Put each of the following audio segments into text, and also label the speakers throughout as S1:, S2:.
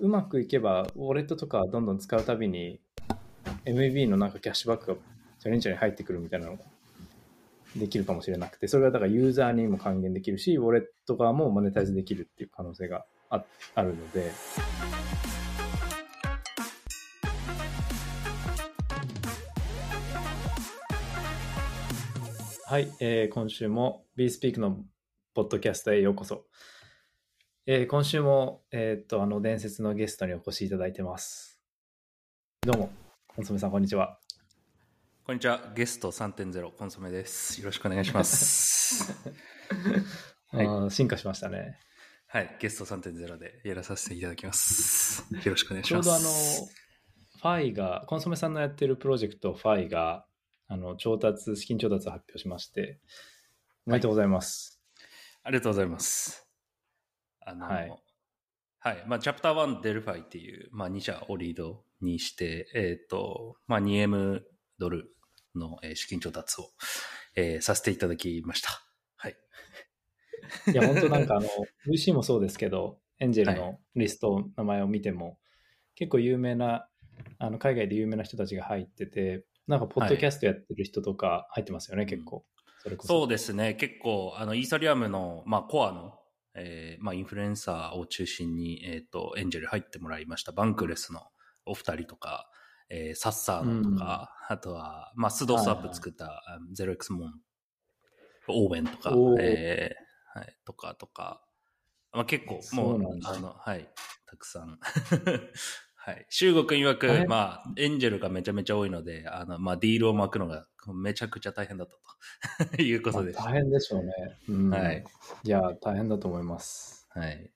S1: うまくいけば、ウォレットとかどんどん使うたびに、MAB のなんかキャッシュバックがチャレンジャーに入ってくるみたいなのができるかもしれなくて、それがだからユーザーにも還元できるし、ウォレット側もマネタイズできるっていう可能性がああるので、はい、えー今週も BeSpeak のポッドキャストへようこそ。えー今週も、えーっと、あの、伝説のゲストにお越しいただいてます。どうも、コンソメさん、こんにちは。
S2: こんにちは。ゲスト3.0コンソメです。よろしくお願いします。はい
S1: 進化しましたね。
S2: はい。ゲスト3.0でやらさせていただきます。よろしくお願いし
S1: ちょう
S2: ます。
S1: どあの、ファイが、コンソメさんのやってるプロジェクト、ファイが、あの、調達、資金調達を発表しまして、おめでとうございます。
S2: ありがとうございます。あの、
S1: は
S2: はいい。まあ、 Chapter 1 Delphi っていう、まあ、2社をリードにして、えっ、と、まあ、2M ドルの、えー資金調達を、えーさせていただきました。はい。
S1: いや、本当なんかあの、VC もそうですけど、エンジェル
S2: は
S1: のリスト、名前を見ても、結構有名な、あの、海外で有名な人たちが入ってて、なんか、ポッドキャストやってる人とか入ってますよね、結構。それこそ。
S2: そうですね。結構、あの、イーサリアムの、まあ、コアの、えーまあ、インフルエンサーを中心に、えっ、と、エンジェル入ってもらいました。バンクレスのお二人とか、えーサッサーのとか、あとは、まあ、スドスアップ作った、あの 0x モン、オーベンとかえーはい、とか、とか、まあ、結構、もう
S1: そう
S2: あの、はい、たくさん。はい。中国曰く、
S1: はい
S2: まあ、エンジェルがめちゃめちゃ多いので、あの、まあ、ディールを巻くのがめちゃくちゃ大変だったと いうことです。
S1: まあ大変でしょうね。うん。
S2: はい。
S1: いや、大変だと思います。
S2: はい。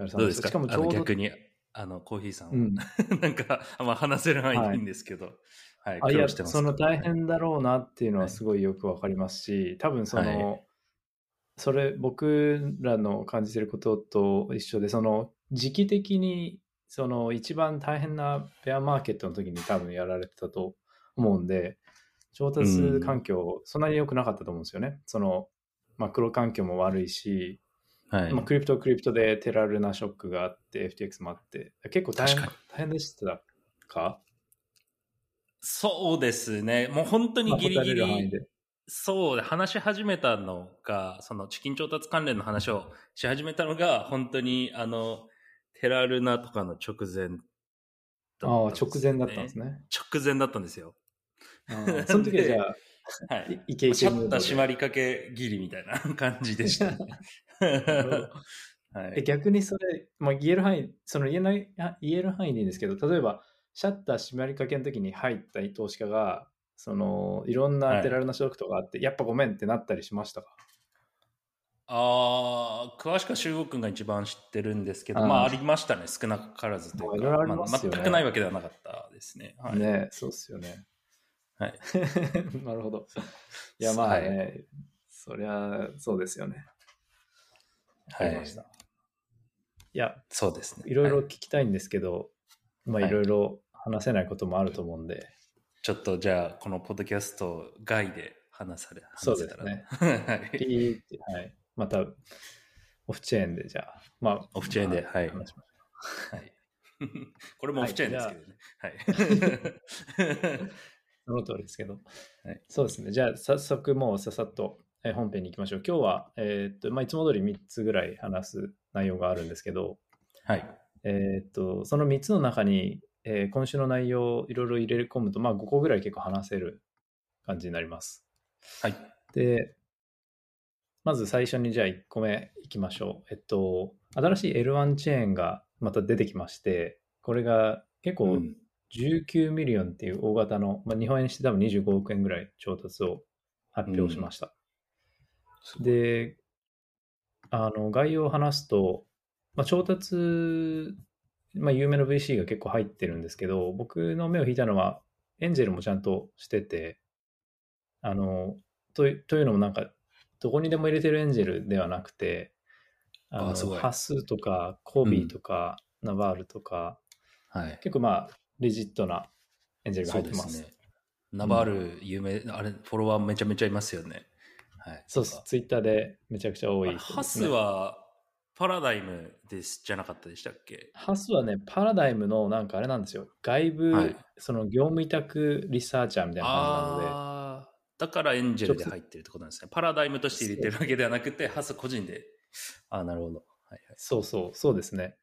S1: お疲れ様です。
S2: どうですか？
S1: しかもちょうど、
S2: 逆に、あの、コーヒーさんは、
S1: うん。
S2: なんか、あんま話せる範囲でいいんですけど、はい、
S1: あ、いや、
S2: 苦労してますか
S1: その大変だろうなっていうのはすごいよくわかりますし、多分その、
S2: は
S1: それ、僕らの感じてることと一緒で、その、時期的に、その、一番大変なベアマーケットの時に多分やられてたと思うんで、調達環境、そんなに良くなかったと思うんですよね。その、マクロ環境も悪いし、
S2: はい。
S1: まあ、クリプトはクリプトでテラルなショックがあって、FTX もあって、結構大変大変でしたか？
S2: そうですね。もう本当にギリギ
S1: まあ
S2: そうで、話し始めたのが、そのチキン調達関連の話をし始めたのが、本当に、あの、テラルナとかの直前だった
S1: ああ、
S2: んです
S1: 直前だったんですね。
S2: 直前だったんですよ。
S1: ああその時はじゃあ、
S2: はい。
S1: いイケイ
S2: シャッター閉まりかけギリみたいな感じでした。
S1: るほどえ
S2: はい。
S1: 逆にそれ、まあ、言える範囲、その言えない、あ言える範囲でいいんですけど、例えば、シャッター閉まりかけの時に入った投資家が、その、いろんなテラルなショックとかあって、やっぱごめんってなったりしましたか？
S2: ああ、詳しくは修吾くんが一番知ってるんですけど、まあありましたね。少なからずというか。
S1: まあいろいろありま
S2: あ全くないわけではなかったですね。はい。
S1: ねそうっすよね。
S2: はい。
S1: なるほど。いや、まあね、そりゃ、そうですよね。わ
S2: はい。
S1: いや、
S2: そうですね。
S1: いろいろ
S2: は
S1: 聞きたいんですけど、まあ、
S2: はい
S1: いろいろ話せないこともあると思うんで、
S2: ちょっとじゃあ、このポッドキャスト外で話され、
S1: そう
S2: 話せたら。
S1: ですね。
S2: はい。
S1: ピーって、はい。また、オフチェーンで、じゃあ、まあ、
S2: オフチェーンで
S1: ましょ
S2: はい。これもオフチェーンですけどね。はい。
S1: う その通りですけど。
S2: はい
S1: そうですね。じゃあ、早速もうささっとえー本編に行きましょう。今日は、えーっと、まあ、いつも通り3つぐらい話す内容があるんですけど、
S2: はい。
S1: えーっと、その3つの中に、えー今週の内容をいろいろ入れ込むと、まあ、5個ぐらい結構話せる感じになります。
S2: はい。
S1: で、まず最初にじゃあ1個目いきましょう。えっと、新しい L1 チェーンがまた出てきまして、これが結構
S2: うん
S1: 19ミリオンっていう大型の、まあ、日本円にして多分25億円ぐらい調達を発表しました。で、あの、概要を話すと、まあ、調達、まあ、有名な VC が結構入ってるんですけど、僕の目を引いたのは、エンジェルもちゃんとしてて、あの、といというのもなんか、どこにでも入れてるエンジェルではなくて、あの、ハスとか、コビーとか、ナバールとか、
S2: はい。
S1: 結構まあ、レジットなエンジェルが
S2: そ
S1: 入ってます。
S2: すね。ナバール、有名、あれ、フォロワーめちゃめちゃいますよね。はい。
S1: そうです。ツイッターでめちゃくちゃ多いね、
S2: ハスは、パラダイムですじゃなかったでしたっけ？
S1: ハスはね、パラダイムのなんかあれなんですよ。外部、
S2: はい
S1: その業務委託リサーチャーみたいな感じなので、
S2: だからエンジェルで入ってるってことなんですね。パラダイムとして入れてるわけではなくて、ハス個人で。ああ、なるほど。はいはい。
S1: そうそう、そうですね。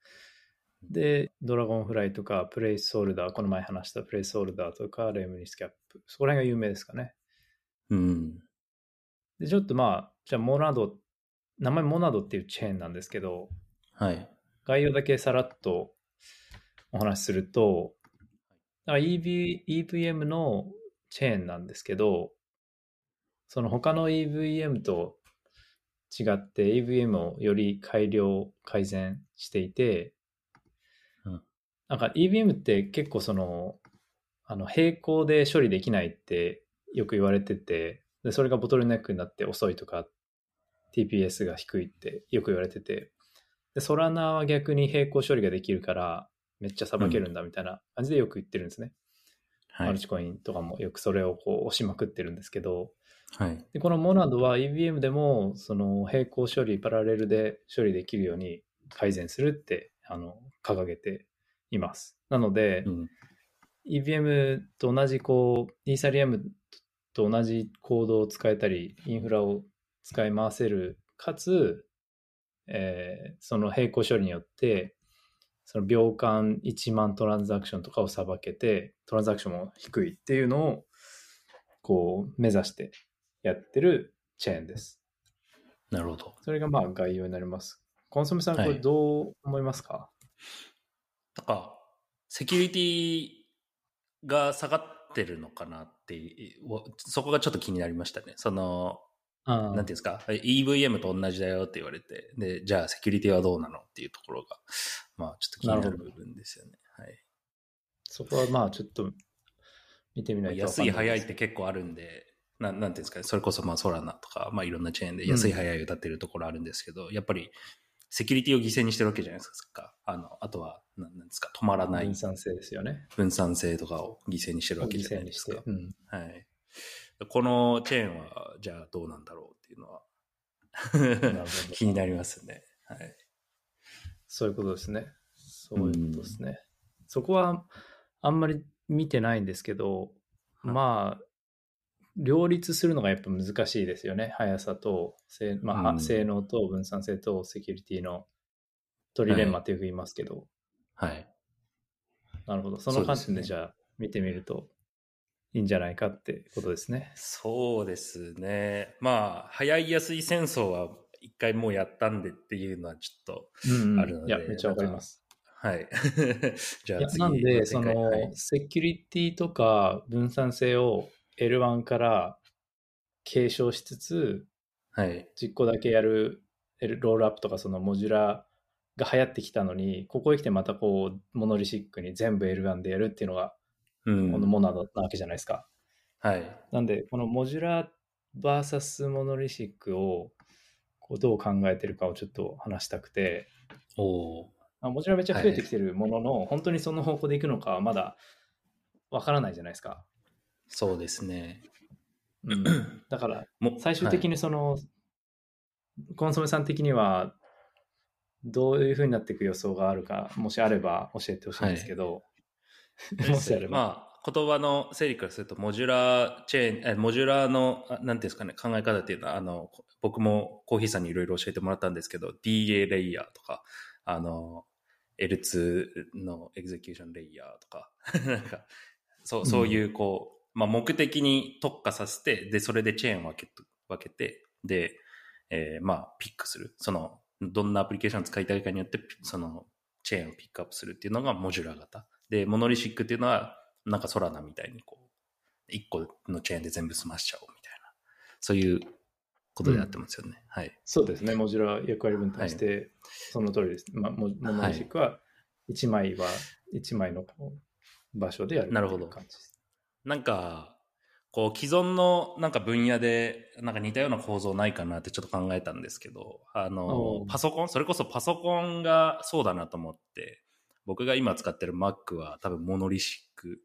S1: で、ドラゴンフライとか、プレイスホルダー、この前話したプレイスホルダーとか、レムニスキャップ、そこら辺が有名ですかね。
S2: うん。
S1: で、ちょっとまあ、じゃあモナド、名前モナドっていうチェーンなんですけど、
S2: はい。
S1: 概要だけさらっとお話しすると、EV EVM のチェーンなんですけど、その他の EVM と違って EVM をより改良、改善していて、
S2: うん
S1: なんか EVM って結構その、あの並行で処理できないってよく言われてて、でそれがボトルネックになって遅いとか、TPS が低いってよく言われてて、で、ソラナは逆に並行処理ができるから、めっちゃさばけるんだみたいな感じでよく言ってるんですね。
S2: はい
S1: マル。チコインとかもよくそれをこう押しまくってるんですけど、
S2: はい。
S1: でこのモナドは EVM でもその並行処理、パラレルで処理できるように改善するってあの掲げています。なので、
S2: うん。
S1: EVM と同じこう、イーサリアムと同じコードを使えたり、インフラを使い回せる、かつ、えーその並行処理によって、その秒間1万トランザクションとかをさばけて、トランザクションも低いっていうのを、こう、目指してやってるチェーンです。
S2: なるほど。
S1: それがまあ概要になります。コンソメさん、これ
S2: はい
S1: どう思いますか、
S2: なんか、セキュリティが下がってるのかなってそこがちょっと気になりましたね。その、
S1: あ
S2: なんていうんですか、EVM と同じだよって言われて、で、じゃあセキュリティはどうなのっていうところが、まあちょっと気になる部分ですよね。はい。
S1: そこはまあちょっと見てみないとい
S2: 安い早いって結構あるんで、なんなんていうんですかね、それこそまあソラナとか、まあいろんなチェーンで安い早い歌ってるところあるんですけど、やっぱりセキュリティを犠牲にしてるわけじゃないですか。あの、あとは、なんなんですか、止まらない
S1: 分散性ですよね。
S2: 分散性とかを犠牲にしてるわけ
S1: 犠
S2: じゃな
S1: 牲にして
S2: いですか。。
S1: うん
S2: はい。このチェーンは、じゃあどうなんだろうっていうのは気になりますね。はい。
S1: そういうことですね。そういうことですね。そこはあんまり見てないんですけど、
S2: はい
S1: まあ、両立するのがやっぱ難しいですよね。速さと、せまあ
S2: うん
S1: 性能と分散性とセキュリティのトリレンマってよく言いますけど、
S2: はい。
S1: なるほど。その観点
S2: で
S1: じゃあ見てみるといいんじゃないかってことですね。
S2: そうですね。まあ、早い安い戦争は一回もうやったんでっていうのはちょっと、
S1: うんうん
S2: あるので
S1: いや、めっちゃわかります。
S2: はい。じゃあ次
S1: なんで、その、
S2: はい
S1: セキュリティとか分散性を L1 から継承しつつ、
S2: はい。
S1: 実行だけやるロールアップとかそのモジュラが流行ってきたのに、ここへ来てまたこう、モノリシックに全部 L1 でやるっていうのが、
S2: うん。
S1: このモナドなわけじゃないですか。
S2: はい。
S1: なんで、このモジュラ VS モノリシックをこうどう考えてるかをちょっと話したくて、
S2: おお
S1: まあ、モジュラめっちゃ増えてきてるものの、本当にその方向でいくのかはまだわからないじゃないですか。
S2: そうですね。
S1: うん、だから、
S2: も
S1: 最終的にその、コンソメさん的には、どういうふうになっていく予想があるか、もしあれば教えてほしいんですけど、
S2: はい
S1: もしあれば。
S2: まあ、言葉の整理からすると、モジュラーチェーン、えモジュラーの、あなんていうんですかね、考え方っていうのは、あの、僕もコーヘイさんにいろいろ教えてもらったんですけど、DA レイヤーとか、あの、L2 の execution レイヤーとか、なんか、そう、そういう、こう、まあ、目的に特化させて、で、それでチェーンを分け分けて、で、えーまあ、ピックする。その、どんなアプリケーションを使いたいかによって、その、チェーンをピックアップするっていうのがモジュラー型。で、モノリシックっていうのは、なんかソラナみたいにこう、一個のチェーンで全部済ましちゃおうみたいな、そういうことでやってますよね。はい。
S1: そうですね、モジュラ役割分担して、その通りです。まあ、モモノリシックは1枚は1枚の場所でやる
S2: なるほど。なんか、こう、既存のなんか分野で、なんか似たような構造ないかなってちょっと考えたんですけど、あのパソコン、それこそパソコンがそうだなと思って、僕が今使ってる Mac は多分モノリシック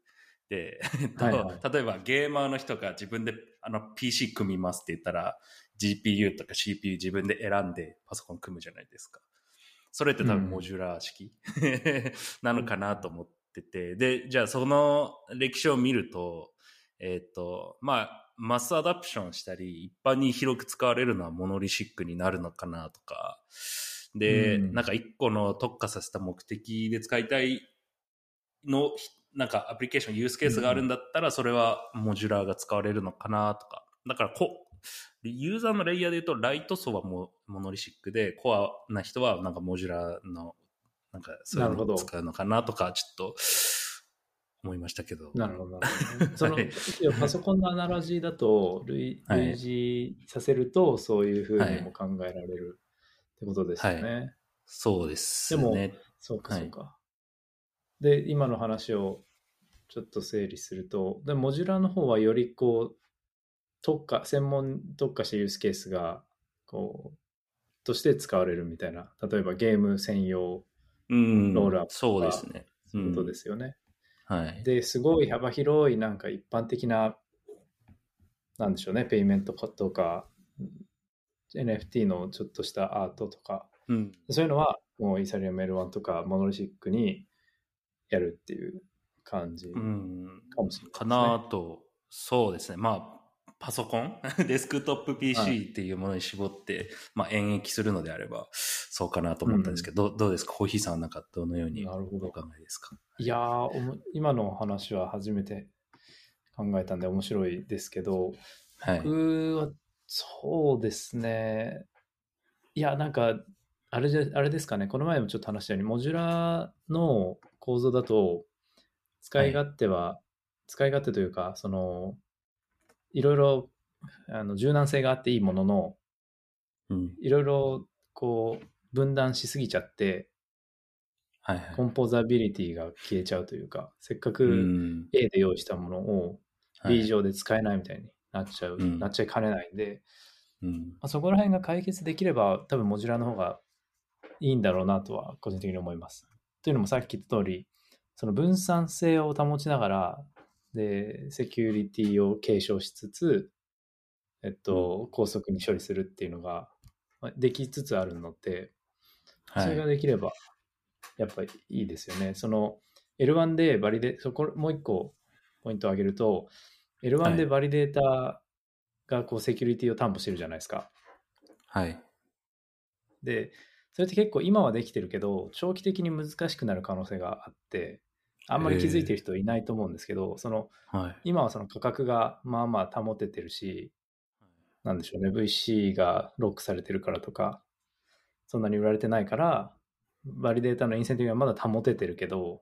S2: で、えっと
S1: はいはい。
S2: 例えばゲーマーの人が自分であの PC 組みますって言ったら、GPU とか CPU 自分で選んでパソコン組むじゃないですか。それって多分モジュラー式、なのかなと思ってて、で、じゃあその歴史を見ると、えっ、ー、と、まあ、 mass adoption したり、一般に広く使われるのはモノリシックになるのかなとか、で、うん、なんか一個の特化させた目的で使いたいの、なんかアプリケーション、ユースケースがあるんだったら、それはモジュラーが使われるのかなとか。だからこ、ユーザーのレイヤーで言うと、ライト層はモモノリシックで、コアな人はなんかモジュラーの、なんかそういうのを使うのかなとか、ちょっと、思いましたけど。
S1: なるほど。その、パソコンのアナロジーだと類、類似させると、そういうふうにも考えられるってことですよね。はい、
S2: そうです
S1: ね。でも、そうか、そうか。はい、で、今の話をちょっと整理すると、でモジュラーの方はよりこう、特化、専門特化したユースケースが、こう、として使われるみたいな、例えばゲーム専用ロールアップとか、
S2: そうですね。
S1: そういうことですよね。
S2: はい。
S1: で、すごい幅広いなんか一般的な、なんでしょうね、ペイメントとか、NFT のちょっとしたアートとか、
S2: うん、
S1: そういうのはもうイーサリアム L1 とかモノリシックにやるっていう感じかもしれない、ね、
S2: かなと、そうですね。まあ、パソコン？デスクトップ PC っていうものに絞って、はい、まあ演繹するのであれば、そうかなと思ったんですけど、うん、どどうですか？コーヒーさんはなんかどのようにお考えですか？
S1: いやー、今の話は初めて考えたんで面白いですけど、はい、僕はそうですね。いや、なんか、あれじゃ、あれですかね、この前もちょっと話したように、モジュラーの構造だと、使い勝手は、はい、使い勝手というか、その、いろいろあの柔軟性があっていいものの、
S2: うん、
S1: いろいろこう分断しすぎちゃって、
S2: はいはい、
S1: コンポーザビリティが消えちゃうというか、せっかく A で用意したものを B 上で使えないみたいになっちゃう、はい、なっちゃいかねないんで、
S2: うんま
S1: あ、そこら辺が解決できれば、多分モジュラの方がいいんだろうなとは個人的に思います。というのもさっき言った通り、その分散性を保ちながら、で、セキュリティを継承しつつ、えっと、高速に処理するっていうのができつつあるので、それができれば、やっぱりいいですよね。その L1 でバリデ、そこ、もう一個ポイントを挙げると、L1 でバリデータがこうセキュリティを担保してるじゃないですか。
S2: はい。
S1: で、それって結構今はできてるけど、長期的に難しくなる可能性があって、あんまり気づいてる人いないと思うんですけど、その、
S2: はい、
S1: 今はその価格がまあまあ保ててるし、なんでしょうね、VC がロックされてるからとか、そんなに売られてないから、バリデータのインセンティブはまだ保ててるけど、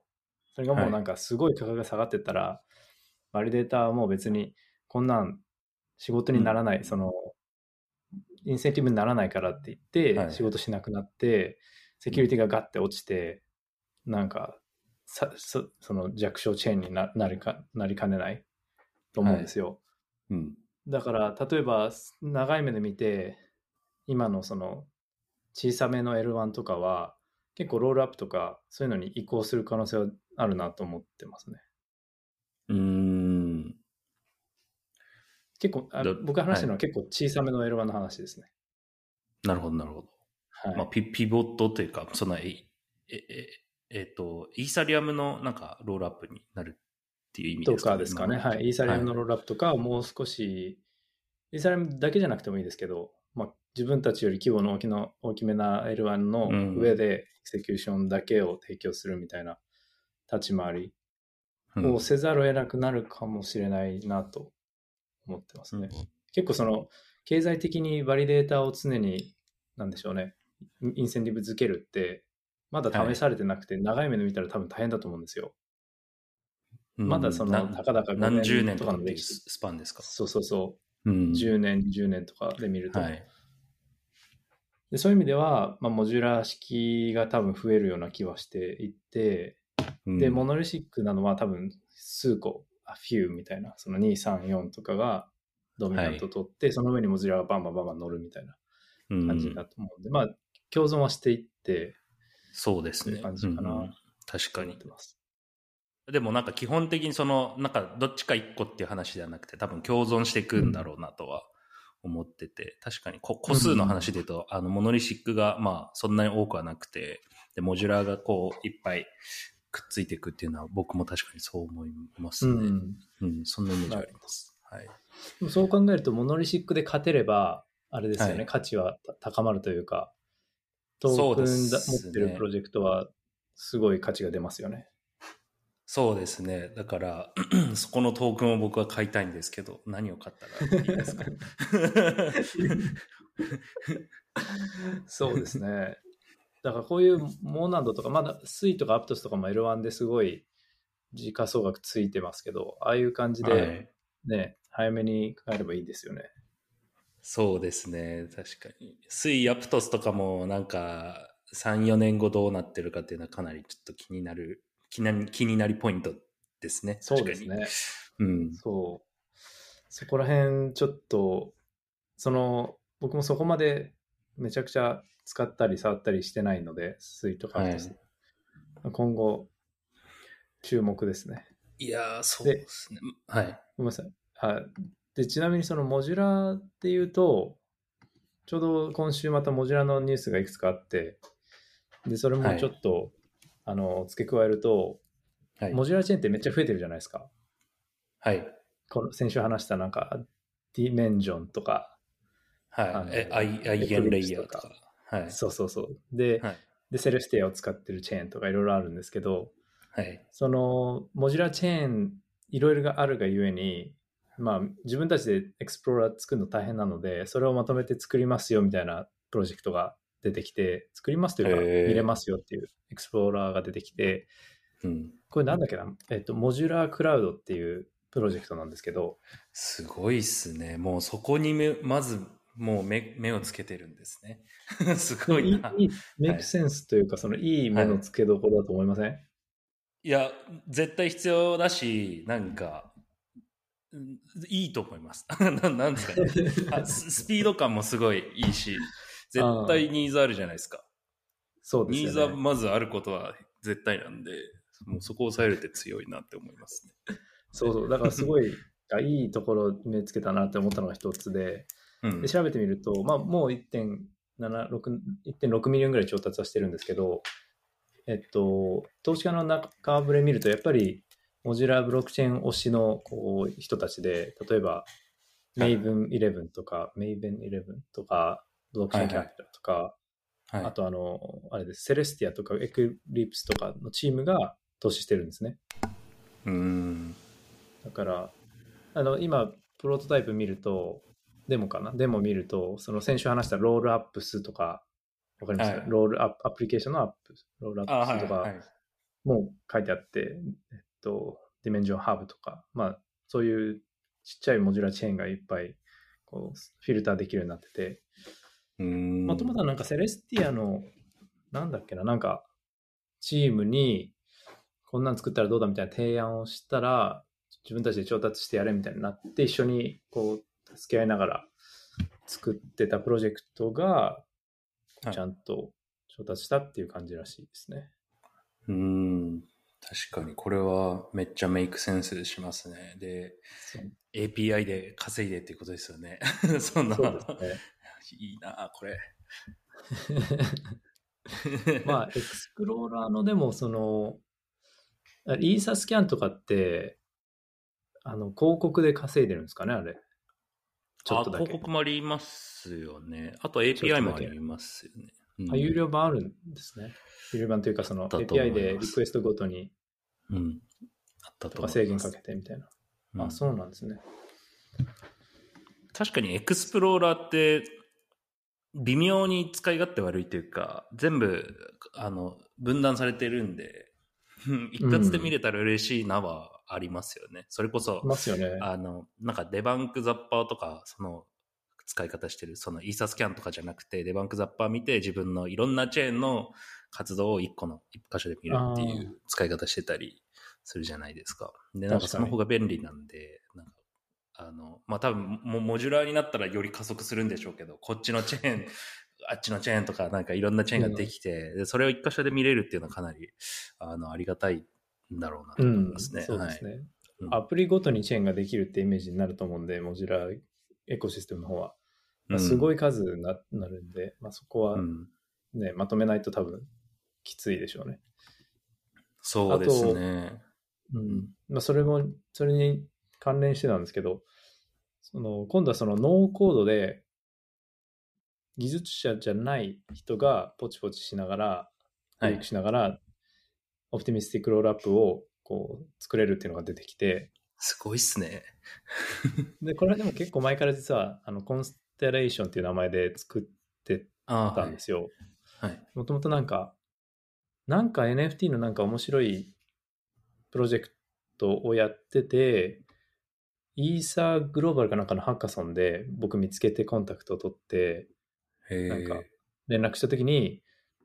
S1: それがもうなんかすごい価格が下がってったら、はい、バリデータはもう別にこんなん仕事にならない、うん、その、インセンティブにならないからって言って、仕事しなくなって、セキュリティがガッて落ちて、なんかさそその弱小チェーンにななりかなりかねないと思うんですよ。
S2: はい、うん、
S1: だから例えば長い目で見て今のその小さめの L1 とかは結構ロールアップとかそういうのに移行する可能性はあるなと思ってますね。
S2: うん
S1: 結構あ僕が話してるのは結構小さめの L1 の話ですね。
S2: なるほどなるほど。はい、まあピピボットというかそのえええっ、ー、と、イーサリアムのなんかロールアップになるっていう意味ですか
S1: ね。とかですかね。はい。イーサリアムのロールアップとか、もう少し、イーサリアムだけじゃなくてもいいですけど、まあ、自分たちより規模の大きの大きめな L1 の上でエクセキューションだけを提供するみたいな立ち回りをせざるを得なくなるかもしれないなと思ってますね。うん、結構その経済的にバリデータを常に、なんでしょうね、インセンティブ付けるって、まだ試されてなくて、長い目で見たら多分大変だと思うんですよ。まだその、たかだか
S2: 何十年とかのスパンですか？
S1: そうそうそ
S2: う。うん、
S1: 10年、20年とかで見ると。はい、でそういう意味では、まあ、モジュラー式が多分増えるような気はしていて、うん、で、モノリシックなのは多分数個、あフューみたいな、その2、3、4とかが dominant 取って、はい、その上にモジュラーがバンバンバンバン乗るみたいな感じだと思うんで、うん、まあ、共存はしていって、
S2: そうですね。
S1: 感じかな、うん、
S2: 確かに。でもなんか基本的にその、なんかどっちか一個っていう話ではなくて、多分共存していくんだろうなとは思ってて、確かに個個数の話で言うと、あの、モノリシックが、まあ、そんなに多くはなくて、で、モジュラーがこう、いっぱいくっついていくっていうのは、僕も確かにそう思いますね。
S1: う
S2: うん、
S1: ん。
S2: そんなイメージあります。はい。
S1: でもそう考えると、モノリシックで勝てれば、あれですよね、
S2: はい
S1: 価値はた高まるというか、トークン
S2: です
S1: だ
S2: ね
S1: 持ってるプロジェクトは、すごい価値が出ますよね。
S2: そうですね。だから、そこのトークンを僕は買いたいんですけど、何を買ったらいいですか？
S1: そうですね。だからこういうモーナンドとか、まだスイとかアプトスとかも L1 ですごい時価総額ついてますけど、ああいう感じ
S2: は
S1: で
S2: い
S1: ね、早めに買えればいいですよね。
S2: そうですね。確かに。スイ・アプトスとかもなんか3、4年後どうなってるかっていうのはかなりちょっと気になる、気になり気になりポイントですね。
S1: そうですね。
S2: うん。
S1: そう。そこら辺ちょっと、その、僕もそこまでめちゃくちゃ使ったり触ったりしてないので、スイとかアプトス今後、注目ですね。
S2: いやー、そうですね。はい。
S1: ごめんなさい。あでちなみにそのモジュラーっていうと、ちょうど今週またモジュラーのニュースがいくつかあって、で、それもちょっと、あの、付け加えると、
S2: はい。
S1: モジュラーチェーンってめっちゃ増えてるじゃないですか。
S2: はい。
S1: この先週話したなんか、 Dymension とか、あ
S2: はい。
S1: の
S2: え、アイ、 EigenLayer とか。はい。
S1: そうそうそう。で、
S2: はい。
S1: で、 Celestia を使ってるチェーンとかいろいろあるんですけど、
S2: はい。
S1: その、モジュラーチェーン、いろいろがあるがゆえに、まあ、自分たちでエクスプローラー作るの大変なので、それをまとめて作りますよみたいなプロジェクトが出てきて、作りますというか、見れますよっていうエクスプローラーが出てきて、
S2: うん。
S1: これなんだっけな、えっと、 Modular Cloud っていうプロジェクトなんですけど、
S2: すごいっすね。もうそこにめ、まず、もう目、目をつけてるんですね。すごいな。
S1: いい、メイクセンスというか、そのいい目の付けどころだと思いません、
S2: いや、絶対必要だし、なんか、うんいいと思います。ななんですかねあ ス。スピード感もすごいいいし、絶対ニーズあるじゃないですか。
S1: そうです
S2: ニーズは。まずあることは絶対なんで、もうそこを抑えるって強いなって思いますね。
S1: そうそう。だからすごい、あいいところ目つけたなって思ったのが一つで、
S2: うん
S1: で。調べてみると、まあ、もう1.76 1.6ミリオンぐらい調達はしてるんですけど、えっと、投資家の顔ぶれ見ると、やっぱり、モジュラーブロックチェーン推しのこう人たちで、例えば、
S2: はい
S1: Maven 11とか、Maven 11とか、 Blockchain Capital とか、
S2: はい
S1: あとあの、あれです、 Celestia とか Eclipse とかのチームが投資してるんですね。
S2: うん。
S1: だから、あの、今、プロトタイプ見ると、デモかな？デモ見ると、その先週話した rollups とか、わかります？か、
S2: はい
S1: ロールアップ、アプリケーションのアップ、 rollups とか
S2: はい。
S1: も書いてあって、えっと、 Dymension Hub とか、まあ、そういうちっちゃい modular chain がいっぱい、こう、フィルターできるようになってて、
S2: うん。
S1: もともとはなんかセレスティアの、なんだっけな、なんか、チームに、こんなん作ったらどうだみたいな提案をしたら、自分たちで調達してやれみたいになって、一緒にこう、助け合いながら作ってたプロジェクトが、
S2: はい
S1: ちゃんと調達したっていう感じらしいですね。
S2: うん。確かに、これはめっちゃメイクセンスしますね。で、API で稼いでっていうことですよね。そんな。
S1: ね。
S2: いいなこれ。
S1: まあ、エクスプローラーのでも、その、イーサスキャンとかって、あの、広告で稼いでるんですかね、あれ。ちょっとだけ。
S2: あ広告もありますよね。あと API もありますよね。うん
S1: あ、有料版あるんですね。有料版というか、その API でリクエストごとに
S2: うん。あったと。
S1: か制限かけてみたいな。
S2: うん
S1: あ、そうなんですね。
S2: 確かにエクスプローラーって微妙に使い勝手悪いというか全部あの分断されてるんでうん 一括で見れたら嬉しいなはありますよね、それこそ
S1: いますよね。
S2: あのなんかデバンクザッパーとかその使い方してるそのイーサスキャンとかじゃなくてデバンクザッパー見て自分のいろんなチェーンの活動を一個の一箇所で見るっていう使い方してたりするじゃないですか。でなんかその方が便利なんでなんかあのまあ多分モモジュラーになったらより加速するんでしょうけどこっちのチェーン あっちのチェーンとかなんかいろんなチェーンができて、でそれを一箇所で見れるっていうのはかなりあのありがたいんだろうなと
S1: うん
S2: 思いますね。
S1: そうですね、
S2: うん
S1: アプリごとにチェーンができるってイメージになると思うんで、モジュラーエコシステムの方は。まあ、すごい数にな,、なるんで、まあ、そこは
S2: うん。
S1: ね、まとめないと多分きついでしょうね。
S2: そうですね。
S1: うん。まあ、それも、それに関連してなんですけど、その、今度はそのノーコードで、技術者じゃない人がポチポチしながら、
S2: はい
S1: クリックしながら、オプティミスティックロールアップをこう作れるっていうのが出てきて、
S2: すごいっすね。
S1: で、これはでも結構前から実は、あの、コンステレーションっていう名前で作ってたんで。すよ。
S2: はい。
S1: もともとなんか、なんか NFT のなんか面白いプロジェクトをやってて、イーサーグローバルかなんかのハッカソンで僕見つけてコンタクトを取って
S2: へ
S1: なんか
S2: え。
S1: 連絡した時に、い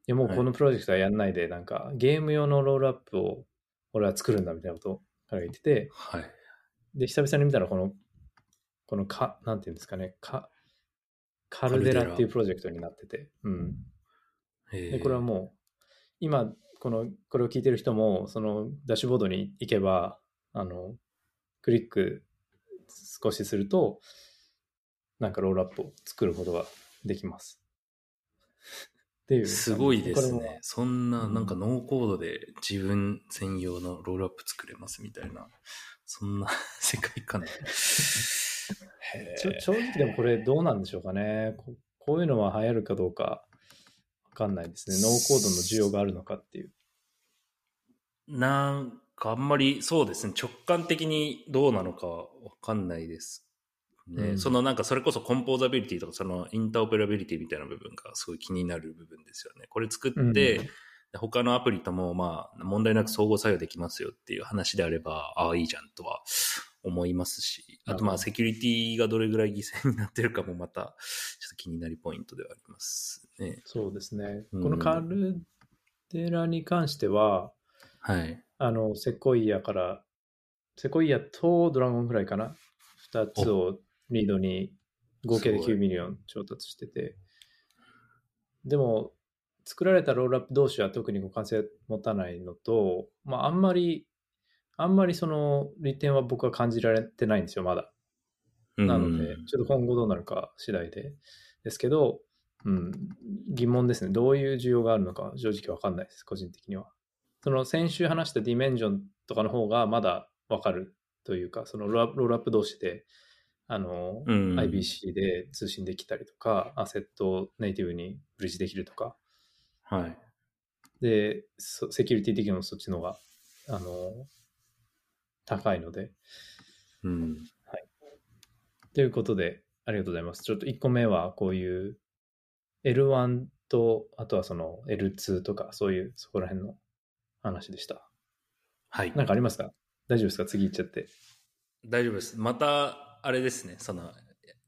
S1: やもうこのプロジェクトはやんないで、なんかゲーム用のロールアップを俺は作るんだみたいなことを彼が言ってて、
S2: はい。
S1: で、久々に見たらこの、このか、なんていうんですかね、か、カルデラっていうプロジェクトになってて、うん。で、これはもう、今、この、これを聞いてる人も、そのダッシュボードに行けば、あの、クリック少しすると、なんかロールアップを作ることができます。っていう。
S2: すごいですね。そんな、
S1: うん
S2: なんかノーコードで自分専用のロールアップ作れますみたいな、そんな 世界観
S1: 正直でもこれどうなんでしょうかね。ここういうのは流行るかどうかわかんないですね。ノーコードの需要があるのかっていう。
S2: なんかあんまりそうですね、直感的にどうなのかわかんないです。ね、
S1: うん
S2: そのなんかそれこそコンポーザビリティとかそのインターオペラビリティみたいな部分がすごい気になる部分ですよね。これ作って、
S1: うん
S2: で他のアプリともまあ問題なく相互作用できますよっていう話であれば、ああ、いいじゃんとは思いますし、あとまあセキュリティがどれぐらい犠牲になってるかもまたちょっと気になりポイントではありますね。
S1: そうですね。
S2: うん
S1: このカルデラに関しては、
S2: はい。
S1: あの、セコイアから、セコイアとドラゴンフライかな？二つをリードに合計です
S2: ごい
S1: 9ミリオン調達してて、でも、作られたロールアップ同士は特に互換性持たないのと、まあ、あんまり、あんまりその利点は僕は感じられてないんですよ、まだ。なので、ちょっと今後どうなるか次第で。ですけど、うん、疑問ですね。どういう需要があるのか正直わかんないです、個人的には。その先週話したディメンジョンとかの方がまだわかるというか、そのロールアップ同士で、あの、
S2: うん
S1: IBC で通信できたりとか、アセットをネイティブにブリッジできるとか、
S2: はい。
S1: で、そセキュリティ的にもそっちの方が、あの、高いので、
S2: うん。
S1: ということで、ありがとうございます。ちょっと1個目はこういう L1 と、あとはその L2 とか、そういうそこら辺の話でした。
S2: はい。
S1: なんかありますか？大丈夫ですか？次行っちゃって。
S2: 大丈夫です。また、あれですね、その、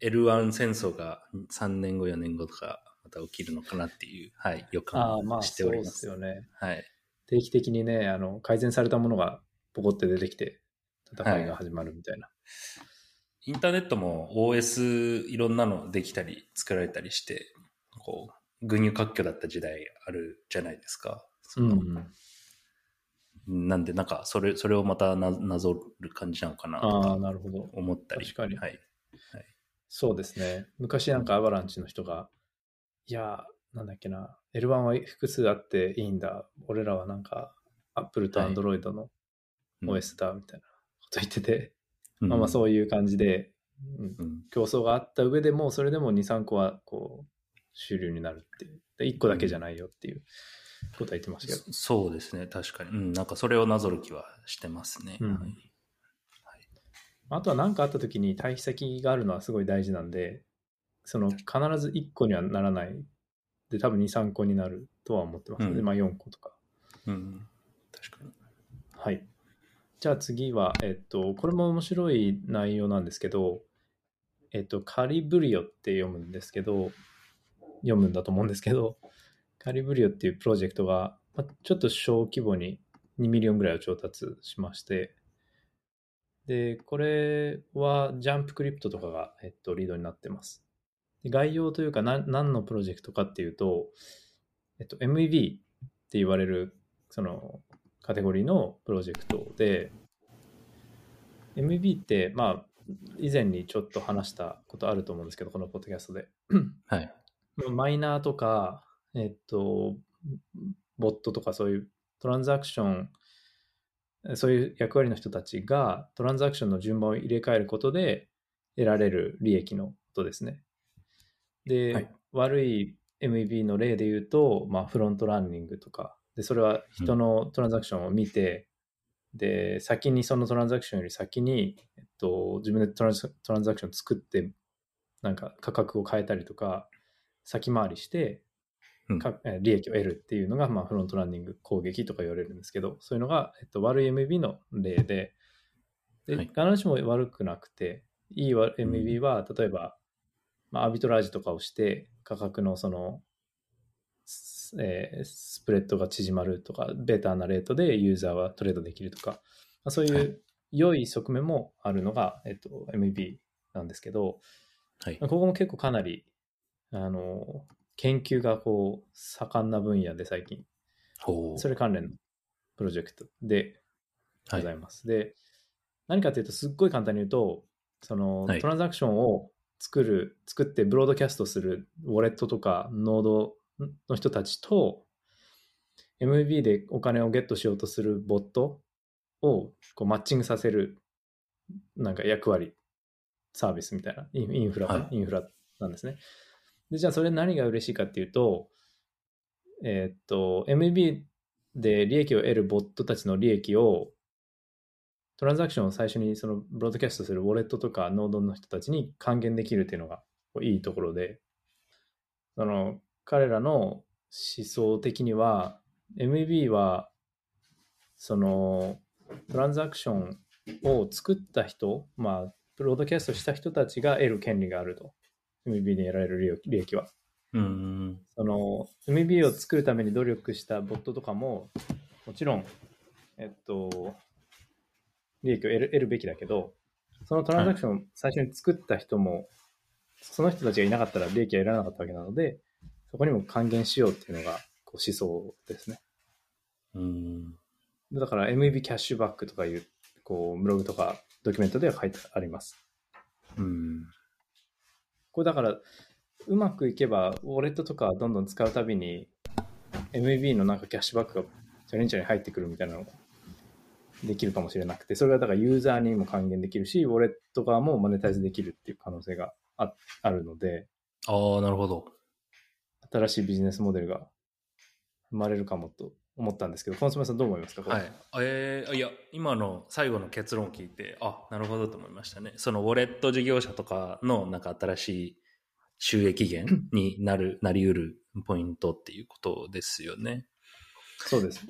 S2: L1 戦争が3年後、4年後とか、また起きるのかなっていう、はい、予感を
S1: まあ、
S2: しておりますす。
S1: よね。
S2: はい。
S1: 定期的にね、あの、改善されたものがポコって出てきて、戦いが始まるみたいな。
S2: インターネットも OS いろんなのできたり、作られたりして、こう、群雄割拠だった時代あるじゃないですか。そのなんで、なんか、それ、それをまたななぞる感じなのかなと
S1: ああ、
S2: か
S1: なるほど。
S2: 思ったり。
S1: 確かに
S2: はい。
S1: そうですね。昔なんかアバランチの人が、いや、なんだっけな、L1 は複数あっていいんだ。俺らはなんか、Apple と
S2: はい
S1: Android の
S2: うん
S1: OS だ、みたいなこと言ってて、
S2: うん
S1: まあまあそういう感じで、うん
S2: うん
S1: 競争があった上でも、それでも2、3個は、こう、主流になるっていう。で、1個だけじゃないよっていうことは言ってましたけど。
S2: そそうですね、確かに。うん、なんかそれをなぞる気はしてますね。
S1: うん
S2: はい
S1: あとは何かあった時に対比先があるのはすごい大事なんで、その必ず1個にはならない。で、多分2、3個になるとは思ってますので、
S2: うん
S1: まあ4個とか。
S2: うん、確かに。
S1: はい。じゃあ次は、えっと、これも面白い内容なんですけど、えっと、カリブリオって読むんですけど、読むんだと思うんですけど、カリブリオっていうプロジェクトが、まあ、ちょっと小規模に2ミリオンぐらいを調達しまして、で、これはジャンプクリプトとかが、えっと、リードになってます。で概要というか何、何のプロジェクトかっていうと、えっと、MEV って言われる、その、カテゴリーのプロジェクトで、MEV って、まあ、以前にちょっと話したことあると思うんですけど、このポッドキャストで。
S2: はい。
S1: マイナーとか、えっと、ボットとかそういうトランザクション、そういう役割の人たちがトランザクションの順番を入れ替えることで得られる利益のことですね。で、
S2: はい。
S1: 悪い MEB の例で言うと、まあ、フロントランニングとか、で、それは人のトランザクションを見て、で、先にそのトランザクションより先に、えっと、自分でトランザトランザクション作って、なんか価格を変えたりとか、先回りして利益を得るっていうのが、まあ、フロントランニング攻撃とか言われるんですけど、そういうのが、えっと、悪い MEB の例で、で、
S2: はい。
S1: 必ずしも悪くなくて、いいわ MEB は、例えば、まあ、アービトラージとかをして、価格のその、スえースプレッドが縮まるとか、ベータなレートでユーザーはトレードできるとか、まあ、そうい
S2: はい。う
S1: 良い側面もあるのが、えっと、MEB なんですけど、
S2: はい。
S1: まあ。ここも結構かなり、あの、研究がこう、盛んな分野で最近。それ関連のプロジェクトで
S2: はい
S1: ございます。で、何かというと、すっごい簡単に言うと、その、
S2: はい
S1: トランザクションを作る、作ってブロードキャストするウォレットとかノードの人たちと、MB でお金をゲットしようとするボットをこうマッチングさせる、なんか役割、サービスみたいな、インインフラ、
S2: はい
S1: インフラなんですね。で、じゃあそれ何が嬉しいかっていうと、えーっと、MB で利益を得るボットたちの利益を、トランザクションを最初にそのブロードキャストするウォレットとかノードの人たちに還元できるっていうのがいいところで、その彼らの思想的には、MB はそのトランザクションを作った人、まあ、ブロードキャストした人たちが得る権利があると。MB に得られる利益は。
S2: うん。
S1: その MB を作るために努力したボットとかも、もちろん、えっと、利益を得る得るべきだけど、そのトランザクションを最初に作った人も、その人たちがいなかったら利益は得られなかったわけなので、そこにも還元しようっていうのがこう思想ですね。
S2: うん。
S1: だから MB キャッシュバックとかいう、こう、ブログとかドキュメントでは書いてあります。
S2: うん。
S1: これだから、うまくいけば、ウォレットとかどんどん使うたびに、MAB のなんかキャッシュバックがチャレンジャーに入ってくるみたいなのができるかもしれなくて、それはだからユーザーにも還元できるし、ウォレット側もマネタイズできるっていう可能性がああるので、
S2: ああ、なるほど。
S1: 新しいビジネスモデルが生まれるかもと思ったんですけど、コンソメさんどう思いますか？
S2: はい。えー、いや、今の最後の結論を聞いて、あ、なるほどと思いましたね。そのウォレット事業者とかのなんか新しい収益源 になる、なりうるポイントっていうことですよね。
S1: そうです。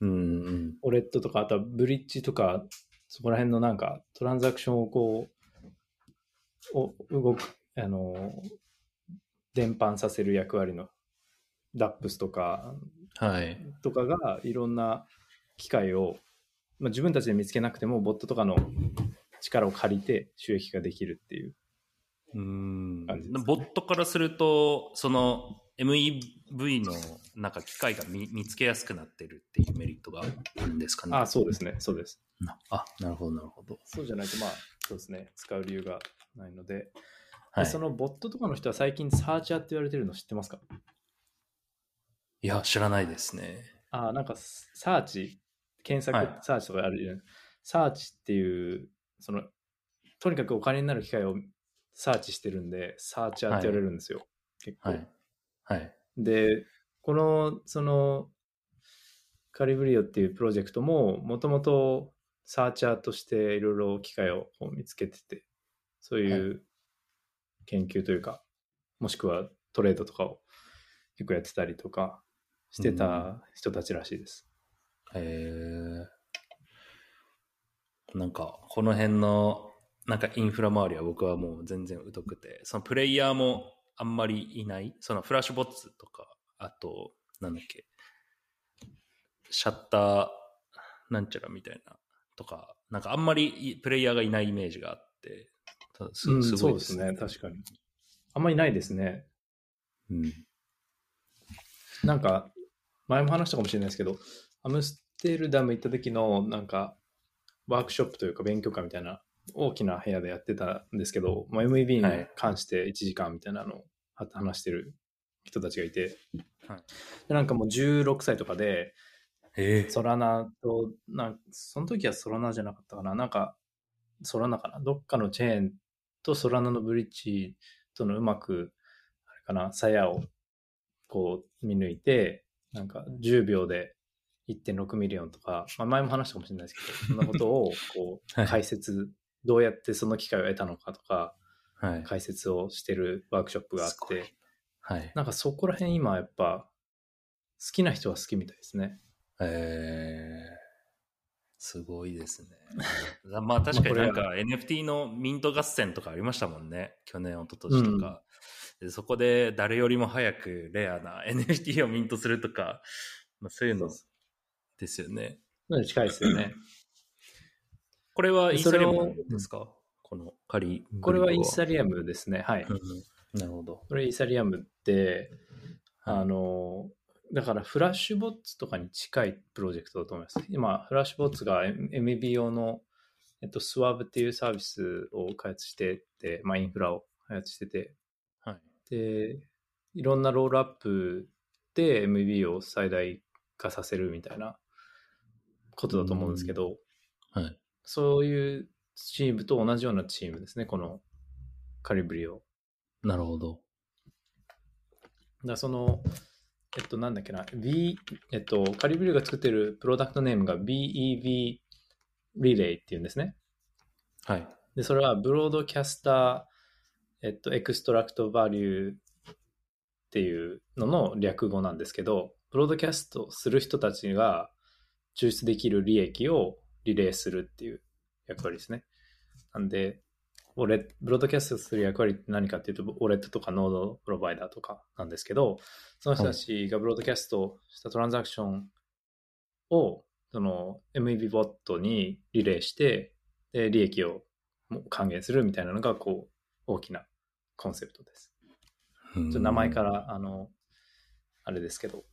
S2: うんうん。
S1: ウォレットとか、あとはブリッジとか、そこら辺のなんかトランザクションをこう、を動く、あの、伝播させる役割の DAPS とか、
S2: はい。
S1: とかがいろんな機会を、まあ、自分たちで見つけなくても、ボットとかの力を借りて収益ができるっていう。
S2: うん
S1: 感じね
S2: ボットからすると、その MEV のなんか機械が見見つけやすくなってるっていうメリットがあるんですかね。
S1: あ、そうですね。そうです。
S2: なあ、なるほど、なるほど。
S1: そうじゃないと、まあ、そうですね。使う理由がないので。
S2: はい。
S1: でそのボットとかの人は最近サーチャーって言われてるの知ってますか？
S2: いや、知らないですね。
S1: あ、なんかサーチ、検索、
S2: はい
S1: サーチとかあるじゃん。サーチっていう、その、とにかくお金になる機会をサーチしてるんで、サーチャーって言われるんですよ。結構。
S2: はい。はい。
S1: で、この、その、カリブリオっていうプロジェクトも、もともとサーチャーとしていろいろ機会を見つけてて、そういう研究というか、もしくはトレードとかを結構やってたりとかしてた人たちらしいです。
S2: えー、なんか、この辺の、なんかインフラ周りは僕はもう全然疎くて、そのプレイヤーもあんまりいない、そのフラッシュボッツとか、あと、なんだっけ、シャッターなんちゃらみたいなとか、なんかあんまりプレイヤーがいないイメージがあって、す
S1: うん
S2: すごいです
S1: そうですね、確かに。あんまりないですね。
S2: うん。
S1: なんか、前も話したかもしれないですけど、アムステルダム行った時の、なんか、ワークショップというか勉強会みたいな大きな部屋でやってたんですけど、まあ、MAB に関して1時間みたいなのを話してる人たちがいて、
S2: はい。
S1: でなんかもう16歳とかで、
S2: ええ。
S1: ソラナと、なんその時はソラナじゃなかったかな、なんか、ソラナかな、どっかのチェーンとソラナのブリッジとのうまく、あれかな、鞘をこう見抜いて、なんか10秒で1.6ミリオンとか、まあ、前も話したかもしれないですけど、そんなことを こう
S2: はい
S1: 解説、どうやってその機会を得たのかとか、
S2: はい。
S1: 解説をしてるワークショップがあって、
S2: はい。
S1: なんかそこら辺今やっぱ好きな人は好きみたいですね。
S2: えー、すごいですね。まあ確かになんか NFT のミント合戦とかありましたもんね。去年、一昨年とか。でそこで誰よりも早くレアな NFT をミントするとか、まあ、そういうのですよね。
S1: 近いですよね。
S2: これはイーサリアムですか？この仮。
S1: これはイーサ
S2: リ
S1: リアムですね。はい。
S2: なるほど。
S1: これイーサリアムって、
S2: はい
S1: あの、だからフラッシュボッツとかに近いプロジェクトだと思います。今、フラッシュボッツが MB 用の、えっと、スワブっていうサービスを開発してて、まあ、インフラを開発してて、
S2: はい。
S1: で、いろんなロールアップで MB を最大化させるみたいなことだと思うんですけど、
S2: はい。
S1: そういうチームと同じようなチームですね、このカリブリオ。
S2: なるほど。
S1: だその、えっと、なんだっけな、B、えっと、カリブリオが作ってるプロダクトネームが BEV リレーっていうんですね。
S2: はい。
S1: で、それはブロードキャスター、えっと、 extract value っていうのの略語なんですけど、ブロードキャストする人たちが抽出できる利益をリレーするっていう役割ですね。なんで、ウォレブロードキャストする役割って何かっていうと、ウォレットとかノードプロバイダーとかなんですけど、その人たちがブロードキャストしたトランザクションを、その MEV ボットにリレーして、で、利益を還元するみたいなのが、こう、大きなコンセプトです。ちょっと名前からら、あの、あれですけど、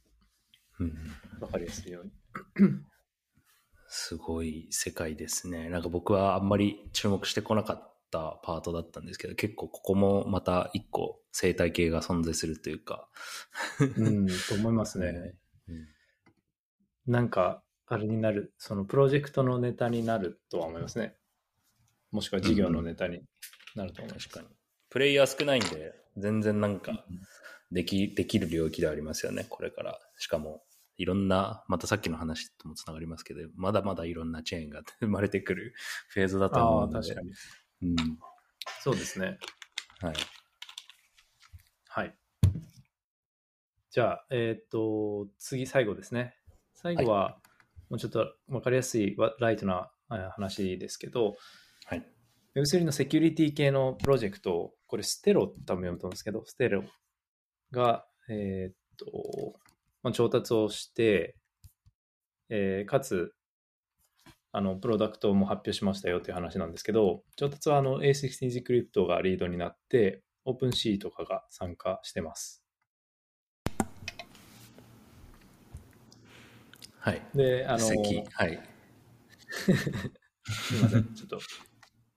S2: うん
S1: わかりやすいように。
S2: すごい世界ですね。なんか僕はあんまり注目してこなかったパートだったんですけど、結構ここもまた一個生態系が存在するというか。
S1: うん、と思いますね。
S2: うん
S1: なんか、あれになる、そのプロジェクトのネタになるとは思いますね。もしくは事業のネタになると思います。
S2: 確かに。プレイヤー少ないんで、全然なんかでき、できる領域ではありますよね、これから。しかも、いろんな、またさっきの話ともつながりますけど、まだまだいろんなチェーンが 生まれてくるフェーズだと思うので。
S1: 確かに。
S2: うん。
S1: そうですね。
S2: はい。
S1: はい。じゃあ、えっ、と、次、最後ですね。最後は、もうちょっと分かりやすいわライトなえー話ですけど、
S2: はい。
S1: Web3 のセキュリティ系のプロジェクト、これステロって多分読むと思うんですけど、ステロが、えーっと、まあ、調達をして、えーかつ、あの、プロダクトも発表しましたよという話なんですけど、調達はあの A16Z クリプトがリードになって、OpenC とかが参加してます。
S2: はい。
S1: で、あの、
S2: はい。
S1: いません、ちょっと